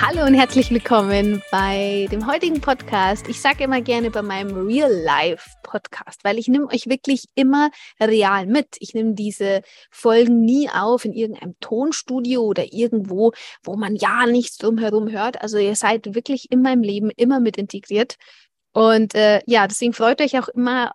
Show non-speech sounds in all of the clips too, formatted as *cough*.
Hallo und herzlich willkommen bei dem heutigen Podcast. Ich sage immer gerne bei meinem Real Life Podcast, weil ich nehme euch wirklich immer real mit. Ich nehme diese Folgen nie auf in irgendeinem Tonstudio oder irgendwo, wo man ja nichts drumherum hört. Also ihr seid wirklich in meinem Leben immer mit integriert. Und äh, ja, deswegen freut euch auch immer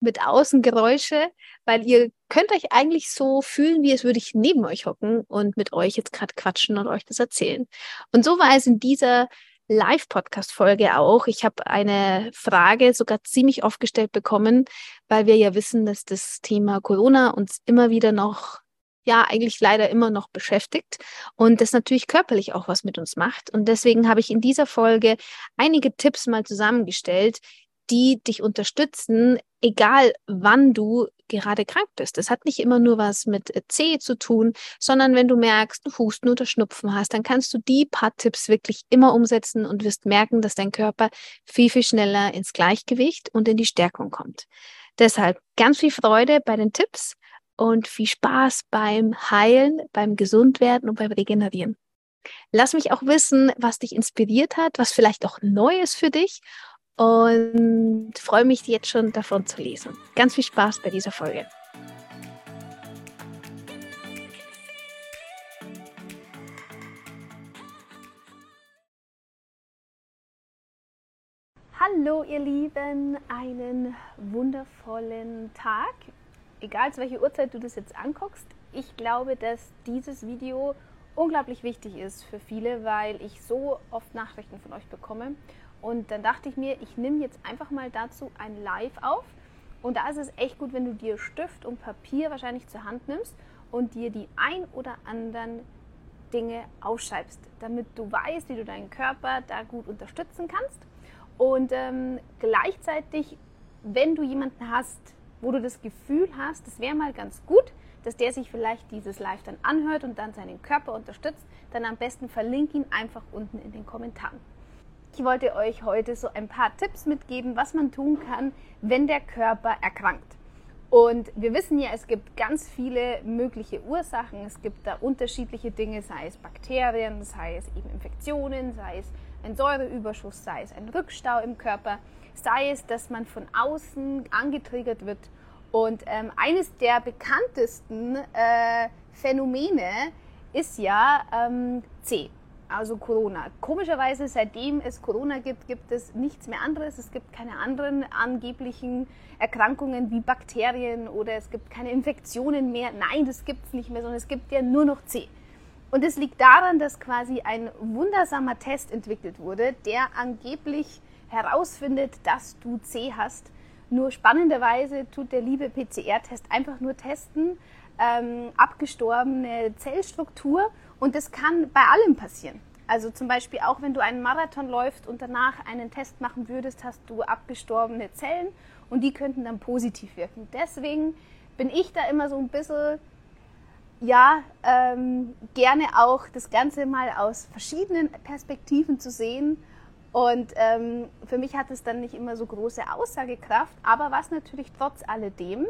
mit Außengeräusche, weil ihr könnt euch eigentlich so fühlen, wie es würde ich neben euch hocken und mit euch jetzt gerade quatschen und euch das erzählen. Und so war es in dieser Live-Podcast-Folge auch. Ich habe eine Frage sogar ziemlich oft gestellt bekommen, weil wir ja wissen, dass das Thema Corona uns immer wieder noch ja eigentlich leider immer noch beschäftigt und das natürlich körperlich auch was mit uns macht. Und deswegen habe ich in dieser Folge einige Tipps mal zusammengestellt, die dich unterstützen, egal wann du gerade krank bist. Das hat nicht immer nur was mit C zu tun, sondern wenn du merkst, du Husten oder Schnupfen hast, dann kannst du die paar Tipps wirklich immer umsetzen und wirst merken, dass dein Körper viel, viel schneller ins Gleichgewicht und in die Stärkung kommt. Deshalb ganz viel Freude bei den Tipps und viel Spaß beim Heilen, beim Gesundwerden und beim Regenerieren. Lass mich auch wissen, was dich inspiriert hat, was vielleicht auch neu ist für dich und freue mich jetzt schon davon zu lesen. Ganz viel Spaß bei dieser Folge. Hallo ihr Lieben, einen wundervollen Tag. Egal zu welcher Uhrzeit du das jetzt anguckst, ich glaube, dass dieses Video unglaublich wichtig ist für viele, weil ich so oft Nachrichten von euch bekomme und dann dachte ich mir, ich nehme jetzt einfach mal dazu ein Live auf. Und da ist es echt gut, wenn du dir Stift und Papier wahrscheinlich zur Hand nimmst und dir die ein oder anderen Dinge aufschreibst, damit du weißt, wie du deinen Körper da gut unterstützen kannst. Und ähm, gleichzeitig, wenn du jemanden hast, wo du das Gefühl hast, das wäre mal ganz gut, dass der sich vielleicht dieses Live dann anhört und dann seinen Körper unterstützt, dann am besten verlinke ihn einfach unten in den Kommentaren. Ich wollte euch heute so ein paar Tipps mitgeben, was man tun kann, wenn der Körper erkrankt. Und wir wissen ja, es gibt ganz viele mögliche Ursachen. Es gibt da unterschiedliche Dinge, sei es Bakterien, sei es eben Infektionen, sei es ein Säureüberschuss, sei es ein Rückstau im Körper, sei es, dass man von außen angetriggert wird. Und ähm, eines der bekanntesten äh, Phänomene ist ja ähm, C also Corona. Komischerweise, seitdem es Corona gibt, gibt es nichts mehr anderes. Es gibt keine anderen angeblichen Erkrankungen wie Bakterien oder es gibt keine Infektionen mehr. Nein, das gibt es nicht mehr, sondern es gibt ja nur noch C. Und es liegt daran, dass quasi ein wundersamer Test entwickelt wurde, der angeblich herausfindet, dass du C hast. Nur spannenderweise tut der liebe PCR-Test einfach nur testen, ähm, abgestorbene Zellstruktur und das kann bei allem passieren. Also zum Beispiel auch, wenn du einen Marathon läufst und danach einen Test machen würdest, hast du abgestorbene Zellen und die könnten dann positiv wirken. Deswegen bin ich da immer so ein bisschen, ja, ähm, gerne auch das Ganze mal aus verschiedenen Perspektiven zu sehen. Und ähm, für mich hat es dann nicht immer so große Aussagekraft. Aber was natürlich trotz alledem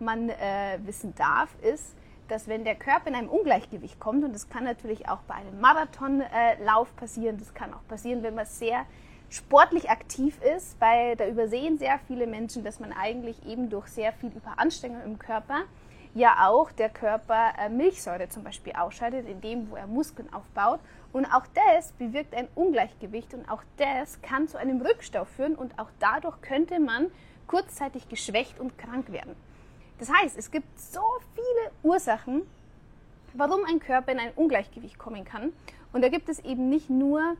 man äh, wissen darf, ist, dass wenn der Körper in einem Ungleichgewicht kommt, und das kann natürlich auch bei einem Marathonlauf passieren, das kann auch passieren, wenn man sehr sportlich aktiv ist, weil da übersehen sehr viele Menschen, dass man eigentlich eben durch sehr viel Überanstrengung im Körper ja auch der Körper äh, Milchsäure zum Beispiel ausscheidet, in dem, wo er Muskeln aufbaut. Und auch das bewirkt ein Ungleichgewicht und auch das kann zu einem Rückstau führen und auch dadurch könnte man kurzzeitig geschwächt und krank werden. Das heißt, es gibt so viele Ursachen, warum ein Körper in ein Ungleichgewicht kommen kann. Und da gibt es eben nicht nur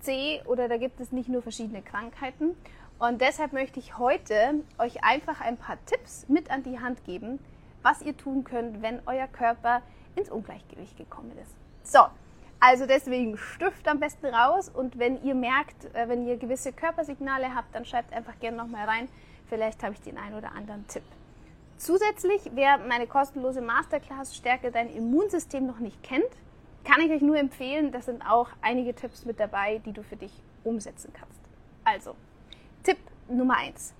C oder da gibt es nicht nur verschiedene Krankheiten. Und deshalb möchte ich heute euch einfach ein paar Tipps mit an die Hand geben, was ihr tun könnt, wenn euer Körper ins Ungleichgewicht gekommen ist. So, also deswegen Stift am besten raus und wenn ihr merkt, äh, wenn ihr gewisse Körpersignale habt, dann schreibt einfach gerne nochmal rein. Vielleicht habe ich den einen oder anderen Tipp. Zusätzlich, wer meine kostenlose Masterclass Stärke dein Immunsystem noch nicht kennt, kann ich euch nur empfehlen, da sind auch einige Tipps mit dabei, die du für dich umsetzen kannst. Also, Tipp Nummer eins: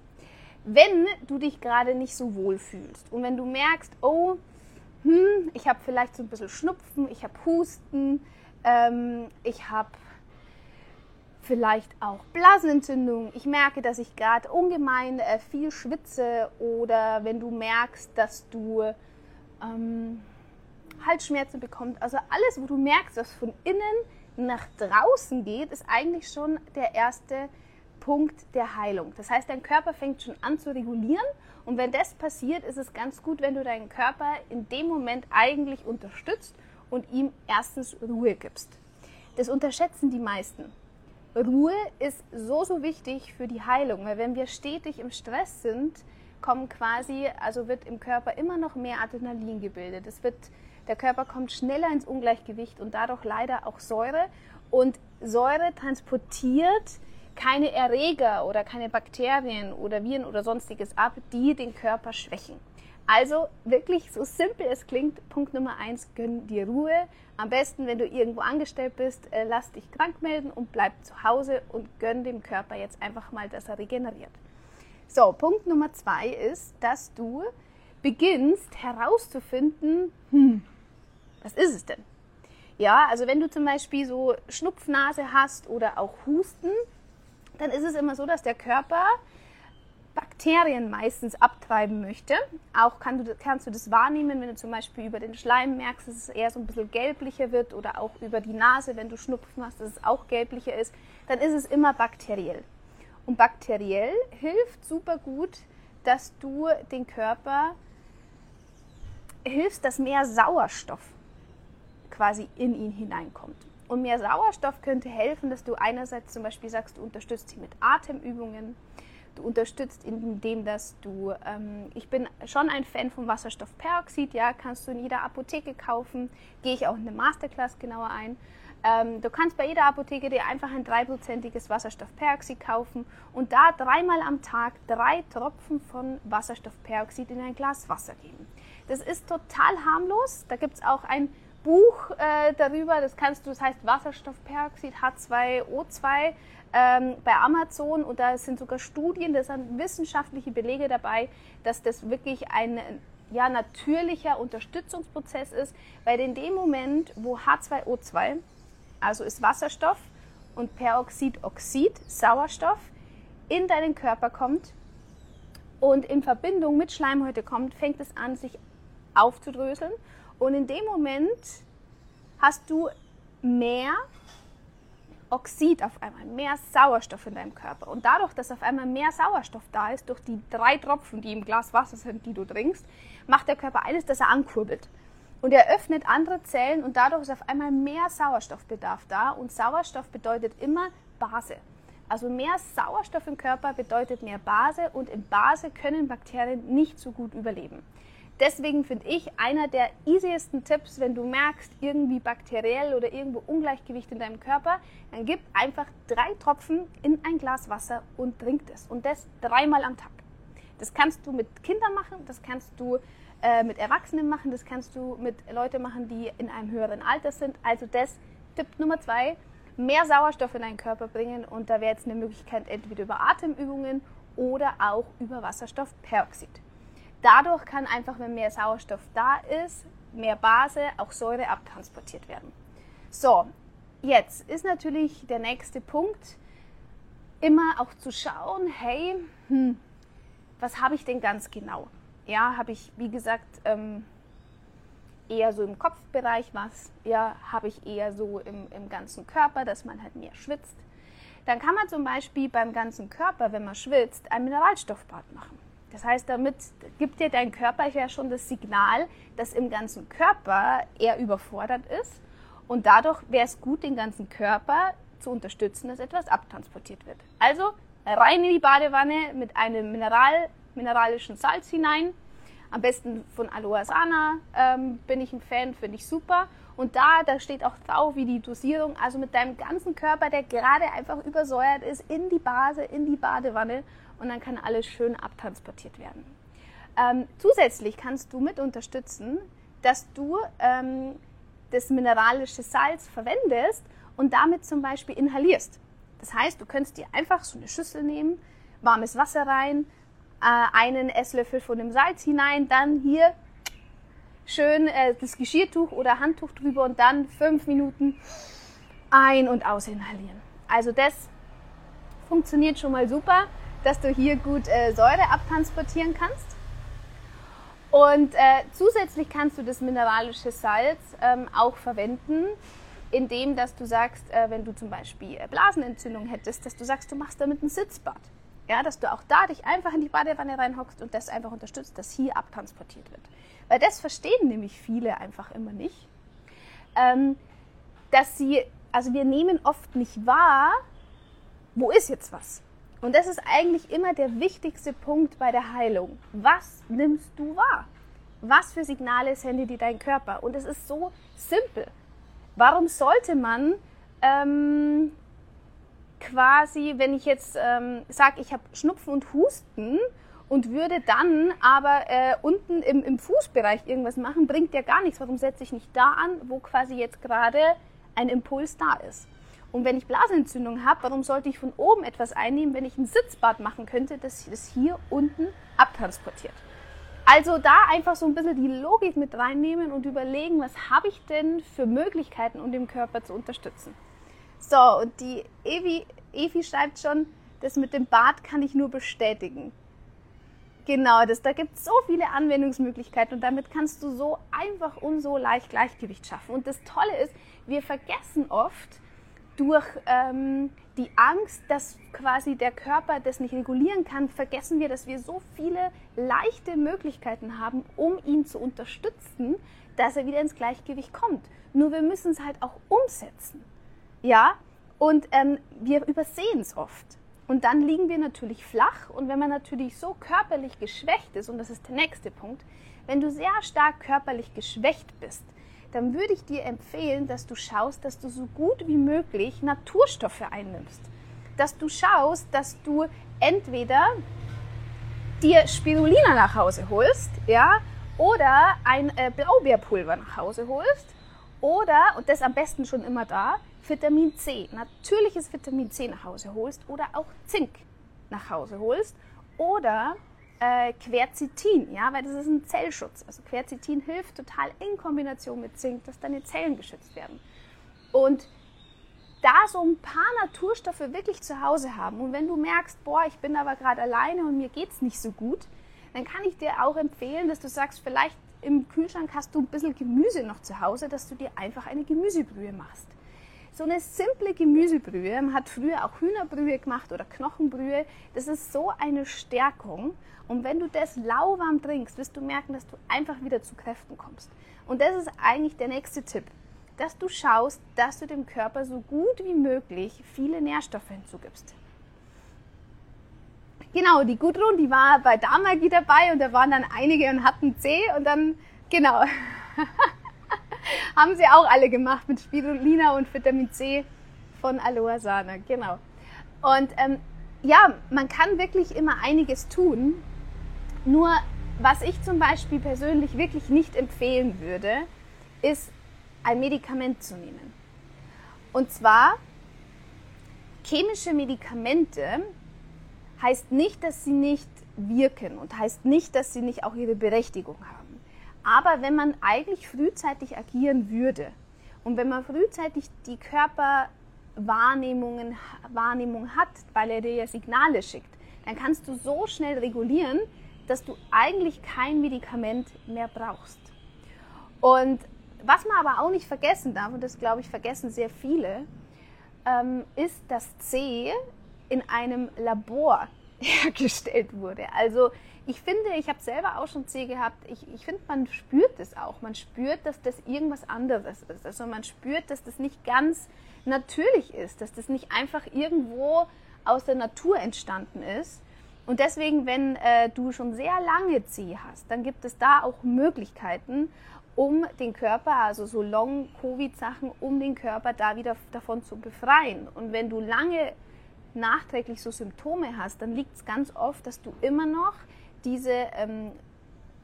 Wenn du dich gerade nicht so wohl fühlst und wenn du merkst, oh, hm, ich habe vielleicht so ein bisschen Schnupfen, ich habe Husten, ähm, ich habe vielleicht auch Blasenentzündung. Ich merke, dass ich gerade ungemein äh, viel schwitze oder wenn du merkst, dass du ähm, Halsschmerzen bekommst. Also alles, wo du merkst, dass von innen nach draußen geht, ist eigentlich schon der erste Punkt der Heilung. Das heißt, dein Körper fängt schon an zu regulieren und wenn das passiert, ist es ganz gut, wenn du deinen Körper in dem Moment eigentlich unterstützt und ihm erstens Ruhe gibst. Das unterschätzen die meisten. Ruhe ist so, so wichtig für die Heilung, weil wenn wir stetig im Stress sind, kommen quasi, also wird im Körper immer noch mehr Adrenalin gebildet. Es wird, der Körper kommt schneller ins Ungleichgewicht und dadurch leider auch Säure. Und Säure transportiert keine Erreger oder keine Bakterien oder Viren oder sonstiges ab, die den Körper schwächen. Also wirklich so simpel es klingt, Punkt Nummer eins, gönn dir Ruhe. Am besten, wenn du irgendwo angestellt bist, äh, lass dich krank melden und bleib zu Hause und gönn dem Körper jetzt einfach mal, dass er regeneriert. So, Punkt Nummer zwei ist, dass du beginnst herauszufinden, hm, was ist es denn? Ja, also wenn du zum Beispiel so Schnupfnase hast oder auch Husten, dann ist es immer so, dass der Körper Bakterien meistens abtreiben möchte. Auch kann du, kannst du das wahrnehmen, wenn du zum Beispiel über den Schleim merkst, dass es eher so ein bisschen gelblicher wird oder auch über die Nase, wenn du Schnupfen hast, dass es auch gelblicher ist, dann ist es immer bakteriell. Und bakteriell hilft super gut, dass du den Körper hilfst, dass mehr Sauerstoff quasi in ihn hineinkommt. Und mehr Sauerstoff könnte helfen, dass du einerseits zum Beispiel sagst, du unterstützt sie mit Atemübungen, du unterstützt, indem dass du, ähm, ich bin schon ein Fan von Wasserstoffperoxid, ja, kannst du in jeder Apotheke kaufen, gehe ich auch in eine Masterclass genauer ein. Ähm, du kannst bei jeder Apotheke dir einfach ein dreiprozentiges Wasserstoffperoxid kaufen und da dreimal am Tag drei Tropfen von Wasserstoffperoxid in ein Glas Wasser geben. Das ist total harmlos. Da gibt es auch ein Buch äh, darüber, das kannst du, das heißt Wasserstoffperoxid H2O2 ähm, bei Amazon und da sind sogar Studien, da sind wissenschaftliche Belege dabei, dass das wirklich ein ja, natürlicher Unterstützungsprozess ist, weil in dem Moment, wo H2O2, also ist Wasserstoff und Peroxid, Oxid, Sauerstoff, in deinen Körper kommt und in Verbindung mit Schleimhäute kommt, fängt es an, sich aufzudröseln. Und in dem Moment hast du mehr Oxid auf einmal, mehr Sauerstoff in deinem Körper. Und dadurch, dass auf einmal mehr Sauerstoff da ist, durch die drei Tropfen, die im Glas Wasser sind, die du trinkst, macht der Körper eines, dass er ankurbelt. Und er öffnet andere Zellen und dadurch ist auf einmal mehr Sauerstoffbedarf da. Und Sauerstoff bedeutet immer Base. Also mehr Sauerstoff im Körper bedeutet mehr Base und in Base können Bakterien nicht so gut überleben. Deswegen finde ich einer der easiesten Tipps, wenn du merkst, irgendwie bakteriell oder irgendwo Ungleichgewicht in deinem Körper, dann gib einfach drei Tropfen in ein Glas Wasser und trink das. Und das dreimal am Tag. Das kannst du mit Kindern machen, das kannst du äh, mit Erwachsenen machen, das kannst du mit Leuten machen, die in einem höheren Alter sind. Also das Tipp Nummer zwei, mehr Sauerstoff in deinen Körper bringen. Und da wäre jetzt eine Möglichkeit entweder über Atemübungen oder auch über Wasserstoffperoxid. Dadurch kann einfach, wenn mehr Sauerstoff da ist, mehr Base, auch Säure abtransportiert werden. So, jetzt ist natürlich der nächste Punkt, immer auch zu schauen, hey, hm, was habe ich denn ganz genau? Ja, habe ich, wie gesagt, ähm, eher so im Kopfbereich was, ja, habe ich eher so im, im ganzen Körper, dass man halt mehr schwitzt. Dann kann man zum Beispiel beim ganzen Körper, wenn man schwitzt, ein Mineralstoffbad machen. Das heißt, damit gibt dir dein Körper ja schon das Signal, dass im ganzen Körper er überfordert ist. Und dadurch wäre es gut, den ganzen Körper zu unterstützen, dass etwas abtransportiert wird. Also rein in die Badewanne mit einem Mineral, mineralischen Salz hinein. Am besten von Aloe Sana ähm, bin ich ein Fan, finde ich super. Und da, da steht auch drauf, wie die Dosierung, also mit deinem ganzen Körper, der gerade einfach übersäuert ist, in die Base, in die Badewanne und dann kann alles schön abtransportiert werden. Ähm, zusätzlich kannst du mit unterstützen, dass du ähm, das mineralische Salz verwendest und damit zum Beispiel inhalierst. Das heißt, du könntest dir einfach so eine Schüssel nehmen, warmes Wasser rein, äh, einen Esslöffel von dem Salz hinein, dann hier schön äh, das Geschirrtuch oder Handtuch drüber und dann fünf Minuten ein- und aus inhalieren. Also das funktioniert schon mal super, dass du hier gut äh, Säure abtransportieren kannst. Und äh, zusätzlich kannst du das mineralische Salz ähm, auch verwenden, indem dass du sagst, äh, wenn du zum Beispiel äh, Blasenentzündung hättest, dass du sagst, du machst damit ein Sitzbad. Ja, dass du auch da dich einfach in die Badewanne reinhockst und das einfach unterstützt, dass hier abtransportiert wird. Weil das verstehen nämlich viele einfach immer nicht. Ähm, dass sie, also wir nehmen oft nicht wahr, wo ist jetzt was? Und das ist eigentlich immer der wichtigste Punkt bei der Heilung. Was nimmst du wahr? Was für Signale sendet dir dein Körper? Und es ist so simpel. Warum sollte man ähm, quasi, wenn ich jetzt ähm, sage, ich habe Schnupfen und Husten und würde dann aber äh, unten im, im Fußbereich irgendwas machen, bringt ja gar nichts. Warum setze ich nicht da an, wo quasi jetzt gerade ein Impuls da ist? Und wenn ich Blasenentzündung habe, warum sollte ich von oben etwas einnehmen, wenn ich ein Sitzbad machen könnte, das das hier unten abtransportiert? Also da einfach so ein bisschen die Logik mit reinnehmen und überlegen, was habe ich denn für Möglichkeiten, um den Körper zu unterstützen. So, und die Evi, Evi schreibt schon, das mit dem Bad kann ich nur bestätigen. Genau, das, da gibt es so viele Anwendungsmöglichkeiten und damit kannst du so einfach und so leicht Gleichgewicht schaffen. Und das Tolle ist, wir vergessen oft, durch ähm, die Angst, dass quasi der Körper das nicht regulieren kann, vergessen wir, dass wir so viele leichte Möglichkeiten haben, um ihn zu unterstützen, dass er wieder ins Gleichgewicht kommt. Nur wir müssen es halt auch umsetzen. Ja, und ähm, wir übersehen es oft. Und dann liegen wir natürlich flach. Und wenn man natürlich so körperlich geschwächt ist, und das ist der nächste Punkt, wenn du sehr stark körperlich geschwächt bist, dann würde ich dir empfehlen, dass du schaust, dass du so gut wie möglich Naturstoffe einnimmst. Dass du schaust, dass du entweder dir Spirulina nach Hause holst, ja, oder ein äh, Blaubeerpulver nach Hause holst, oder, und das am besten schon immer da, Vitamin C, natürliches Vitamin C nach Hause holst, oder auch Zink nach Hause holst, oder äh, Quercetin, ja, weil das ist ein Zellschutz. Also Quercetin hilft total in Kombination mit Zink, dass deine Zellen geschützt werden. Und da so ein paar Naturstoffe wirklich zu Hause haben und wenn du merkst, boah, ich bin aber gerade alleine und mir geht es nicht so gut, dann kann ich dir auch empfehlen, dass du sagst, vielleicht im Kühlschrank hast du ein bisschen Gemüse noch zu Hause, dass du dir einfach eine Gemüsebrühe machst. So eine simple Gemüsebrühe, man hat früher auch Hühnerbrühe gemacht oder Knochenbrühe, das ist so eine Stärkung. Und wenn du das lauwarm trinkst, wirst du merken, dass du einfach wieder zu Kräften kommst. Und das ist eigentlich der nächste Tipp, dass du schaust, dass du dem Körper so gut wie möglich viele Nährstoffe hinzugibst. Genau, die Gudrun, die war bei Damagi dabei und da waren dann einige und hatten C und dann, genau. *laughs* Haben sie auch alle gemacht mit Spirulina und Vitamin C von Aloe Sana, genau. Und ähm, ja, man kann wirklich immer einiges tun. Nur was ich zum Beispiel persönlich wirklich nicht empfehlen würde, ist ein Medikament zu nehmen. Und zwar chemische Medikamente heißt nicht, dass sie nicht wirken und heißt nicht, dass sie nicht auch ihre Berechtigung haben. Aber wenn man eigentlich frühzeitig agieren würde und wenn man frühzeitig die Körperwahrnehmungen Wahrnehmung hat, weil er dir ja Signale schickt, dann kannst du so schnell regulieren, dass du eigentlich kein Medikament mehr brauchst. Und was man aber auch nicht vergessen darf, und das glaube ich vergessen sehr viele, ähm, ist, dass C in einem Labor *laughs* hergestellt wurde. Also ich finde, ich habe selber auch schon C gehabt, ich, ich finde, man spürt das auch. Man spürt, dass das irgendwas anderes ist. Also man spürt, dass das nicht ganz natürlich ist, dass das nicht einfach irgendwo aus der Natur entstanden ist. Und deswegen, wenn äh, du schon sehr lange C hast, dann gibt es da auch Möglichkeiten, um den Körper, also so Long-Covid-Sachen, um den Körper da wieder davon zu befreien. Und wenn du lange nachträglich so Symptome hast, dann liegt es ganz oft, dass du immer noch diese ähm,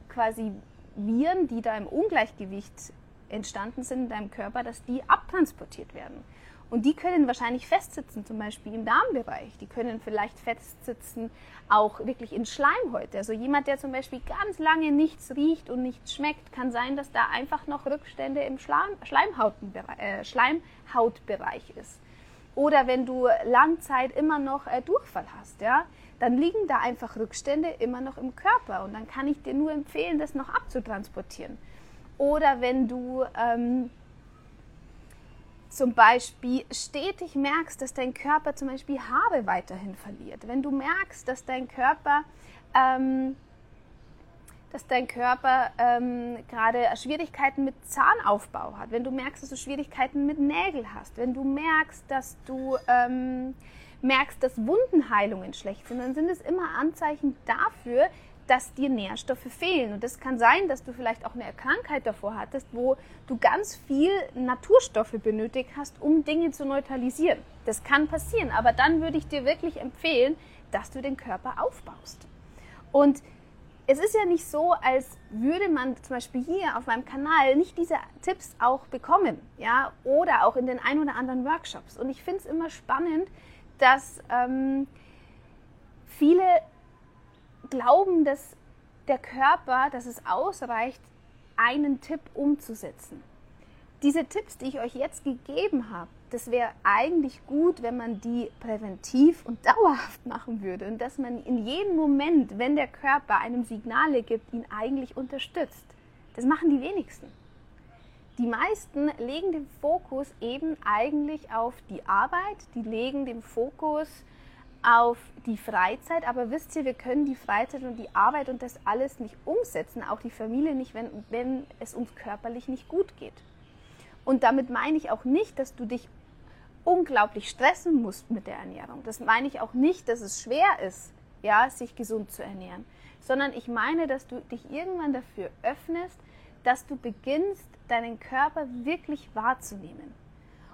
quasi Viren, die da im Ungleichgewicht entstanden sind in deinem Körper, dass die abtransportiert werden. Und die können wahrscheinlich festsitzen, zum Beispiel im Darmbereich. Die können vielleicht festsitzen, auch wirklich in Schleimhäute. Also jemand, der zum Beispiel ganz lange nichts riecht und nichts schmeckt, kann sein, dass da einfach noch Rückstände im äh, Schleimhautbereich ist. oder wenn du Langzeit immer noch äh, Durchfall hast, ja, dann liegen da einfach Rückstände immer noch im Körper und dann kann ich dir nur empfehlen, das noch abzutransportieren. Oder wenn du ähm, zum Beispiel stetig merkst, dass dein Körper zum Beispiel Haare weiterhin verliert, wenn du merkst, dass dein Körper ähm, dass dein Körper ähm, gerade Schwierigkeiten mit Zahnaufbau hat, wenn du merkst, dass du Schwierigkeiten mit Nägeln hast, wenn du merkst, dass du ähm, merkst, dass Wundenheilungen schlecht sind, dann sind es immer Anzeichen dafür, dass dir Nährstoffe fehlen. Und das kann sein, dass du vielleicht auch eine Krankheit davor hattest, wo du ganz viel Naturstoffe benötigt hast, um Dinge zu neutralisieren. Das kann passieren, aber dann würde ich dir wirklich empfehlen, dass du den Körper aufbaust. Und es ist ja nicht so, als würde man zum Beispiel hier auf meinem Kanal nicht diese Tipps auch bekommen, ja, oder auch in den ein oder anderen Workshops. Und ich finde es immer spannend, dass ähm, viele glauben, dass der Körper, dass es ausreicht, einen Tipp umzusetzen. Diese Tipps, die ich euch jetzt gegeben habe, das wäre eigentlich gut, wenn man die präventiv und *laughs* dauerhaft machen würde und dass man in jedem Moment, wenn der Körper einem Signale gibt, ihn eigentlich unterstützt. Das machen die wenigsten. Die meisten legen den Fokus eben eigentlich auf die Arbeit, die legen den Fokus auf die Freizeit, aber wisst ihr, wir können die Freizeit und die Arbeit und das alles nicht umsetzen, auch die Familie nicht, wenn, wenn es uns körperlich nicht gut geht. Und damit meine ich auch nicht, dass du dich unglaublich stressen musst mit der Ernährung. Das meine ich auch nicht, dass es schwer ist, ja, sich gesund zu ernähren, sondern ich meine, dass du dich irgendwann dafür öffnest, dass du beginnst, deinen Körper wirklich wahrzunehmen.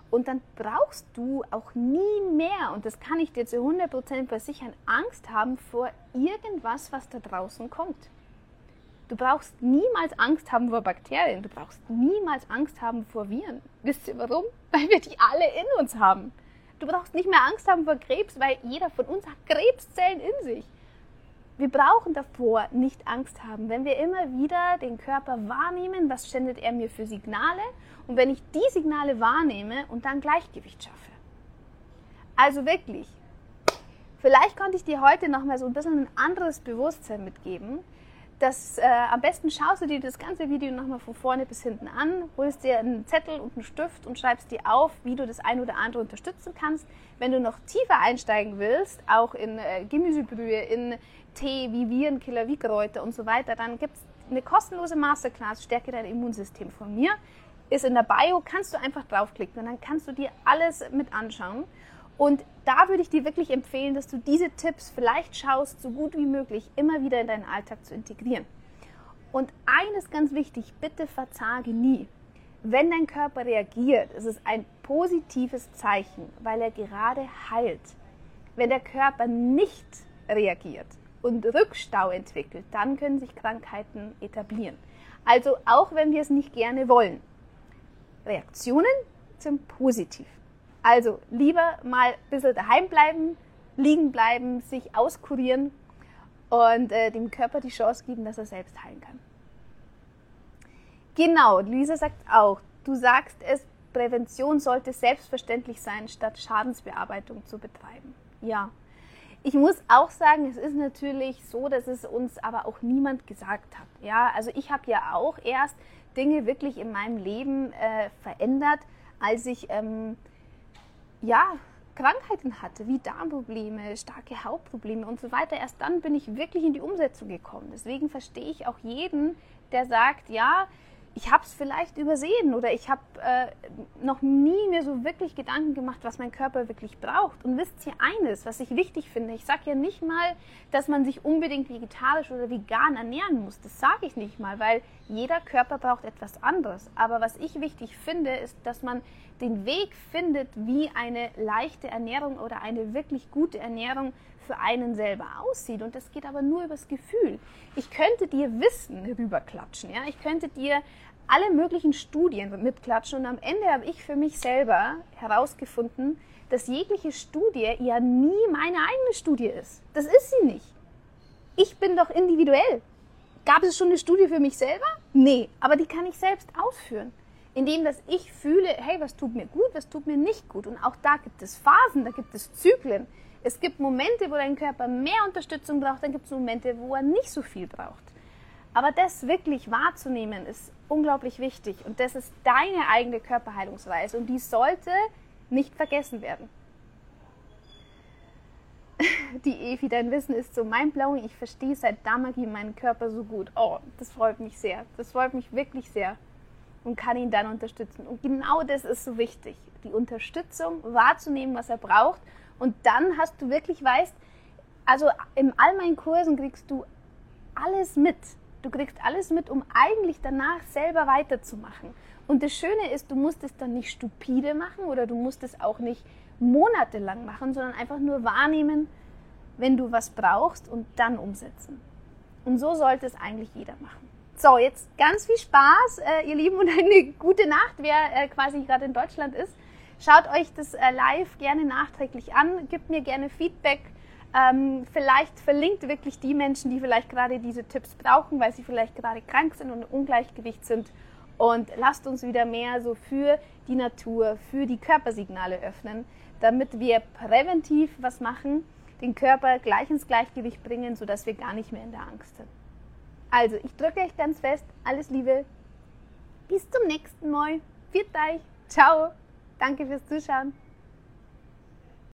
Und dann brauchst du auch nie mehr, und das kann ich dir zu 100% versichern, Angst haben vor irgendwas, was da draußen kommt. Du brauchst niemals Angst haben vor Bakterien. Du brauchst niemals Angst haben vor Viren. Wisst ihr warum? *laughs* Weil wir die alle in uns haben. Du brauchst nicht mehr Angst haben vor Krebs, weil jeder von uns hat Krebszellen in sich. Wir brauchen davor nicht Angst haben, wenn wir immer wieder den Körper wahrnehmen, was sendet er mir für Signale? Und wenn ich die Signale wahrnehme und dann Gleichgewicht schaffe. Also wirklich, vielleicht konnte ich dir heute noch mal so ein bisschen ein anderes Bewusstsein mitgeben, das, äh, am besten schaust du dir das ganze Video nochmal von vorne bis hinten an, holst dir einen Zettel und einen Stift und schreibst dir auf, wie du das ein oder andere unterstützen kannst. Wenn du noch tiefer einsteigen willst, auch in äh, Gemüsebrühe, in Tee wie Virenkiller, wie Kräuter und so weiter, dann gibt es eine kostenlose Masterclass Stärke dein Immunsystem von mir. Ist in der Bio, kannst du einfach draufklicken und dann kannst du dir alles mit anschauen. Und da würde ich dir wirklich empfehlen, dass du diese Tipps vielleicht schaust, so gut wie möglich immer wieder in deinen Alltag zu integrieren. Und eines ganz wichtig, bitte verzage nie. Wenn dein Körper reagiert, ist es ein positives Zeichen, weil er gerade heilt. Wenn der Körper nicht reagiert und Rückstau entwickelt, dann können sich Krankheiten etablieren. Also auch wenn wir es nicht gerne wollen. Reaktionen sind positiv. Also lieber mal ein bisschen daheim bleiben, liegen bleiben, sich auskurieren und äh, dem Körper die Chance geben, dass er selbst heilen kann. Genau, Luisa sagt auch, du sagst es, Prävention sollte selbstverständlich sein, statt Schadensbearbeitung zu betreiben. Ja. Ich muss auch sagen, es ist natürlich so, dass es uns aber auch niemand gesagt hat. Ja, also ich habe ja auch erst Dinge wirklich in meinem Leben äh, verändert, als ich ähm, ja, Krankheiten hatte, wie Darmprobleme, starke Hautprobleme und so weiter, erst dann bin ich wirklich in die Umsetzung gekommen. Deswegen verstehe ich auch jeden, der sagt, ja, ich habe es vielleicht übersehen oder ich habe äh, noch nie mir so wirklich Gedanken gemacht, was mein Körper wirklich braucht. Und wisst ihr eines, was ich wichtig finde? Ich sage ja nicht mal, dass man sich unbedingt vegetarisch oder vegan ernähren muss. Das sage ich nicht mal, weil jeder Körper braucht etwas anderes. Aber was ich wichtig finde, ist, dass man den Weg findet, wie eine leichte Ernährung oder eine wirklich gute Ernährung für einen selber aussieht. Und das geht aber nur übers Gefühl. Ich könnte dir Wissen rüberklatschen. Ja? Ich könnte dir alle möglichen Studien mitklatschen und am Ende habe ich für mich selber herausgefunden, dass jegliche Studie ja nie meine eigene Studie ist. Das ist sie nicht. Ich bin doch individuell. Gab es schon eine Studie für mich selber? Nee, aber die kann ich selbst ausführen. indem dass ich fühle, hey, was tut mir gut, was tut mir nicht gut. Und auch da gibt es Phasen, da gibt es Zyklen. Es gibt Momente, wo dein Körper mehr Unterstützung braucht, dann gibt es Momente, wo er nicht so viel braucht. Aber das wirklich wahrzunehmen, ist unglaublich wichtig. Und das ist deine eigene Körperheilungsweise. Und die sollte nicht vergessen werden. *laughs* Die Evi, dein Wissen ist so mindblowing. Ich verstehe seit Damagie meinen Körper so gut. Oh, das freut mich sehr. Das freut mich wirklich sehr. Und kann ihn dann unterstützen. Und genau das ist so wichtig. Die Unterstützung wahrzunehmen, was er braucht. Und dann hast du wirklich weißt, also in all meinen Kursen kriegst du alles mit. Du kriegst alles mit, um eigentlich danach selber weiterzumachen. Und das Schöne ist, du musst es dann nicht stupide machen oder du musst es auch nicht monatelang machen, sondern einfach nur wahrnehmen, wenn du was brauchst und dann umsetzen. Und so sollte es eigentlich jeder machen. So, jetzt ganz viel Spaß, äh, ihr Lieben, und eine gute Nacht, wer äh, quasi gerade in Deutschland ist. Schaut euch das äh, live gerne nachträglich an, gebt mir gerne Feedback ähm, vielleicht verlinkt wirklich die Menschen, die vielleicht gerade diese Tipps brauchen, weil sie vielleicht gerade krank sind und im Ungleichgewicht sind. Und lasst uns wieder mehr so für die Natur, für die Körpersignale öffnen, damit wir präventiv was machen, den Körper gleich ins Gleichgewicht bringen, sodass wir gar nicht mehr in der Angst sind. Also, ich drücke euch ganz fest. Alles Liebe. Bis zum nächsten Mal. Viert euch. Ciao. Danke fürs Zuschauen.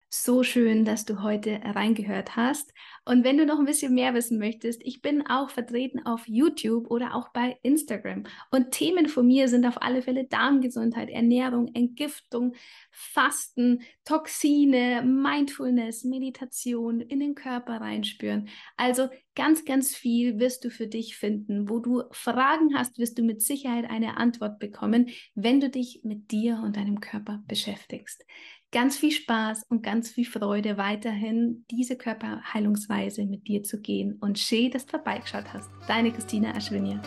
So schön, dass du heute reingehört hast. Und wenn du noch ein bisschen mehr wissen möchtest, ich bin auch vertreten auf YouTube oder auch bei Instagram. Und Themen von mir sind auf alle Fälle Darmgesundheit, Ernährung, Entgiftung, Fasten, Toxine, Mindfulness, Meditation, in den Körper reinspüren. Also ganz, ganz viel wirst du für dich finden. Wo du Fragen hast, wirst du mit Sicherheit eine Antwort bekommen, wenn du dich mit dir und deinem Körper beschäftigst ganz viel Spaß und ganz viel Freude weiterhin, diese Körperheilungsweise mit dir zu gehen. Und schön, dass du vorbeigeschaut hast. Deine Christina Aschwinier.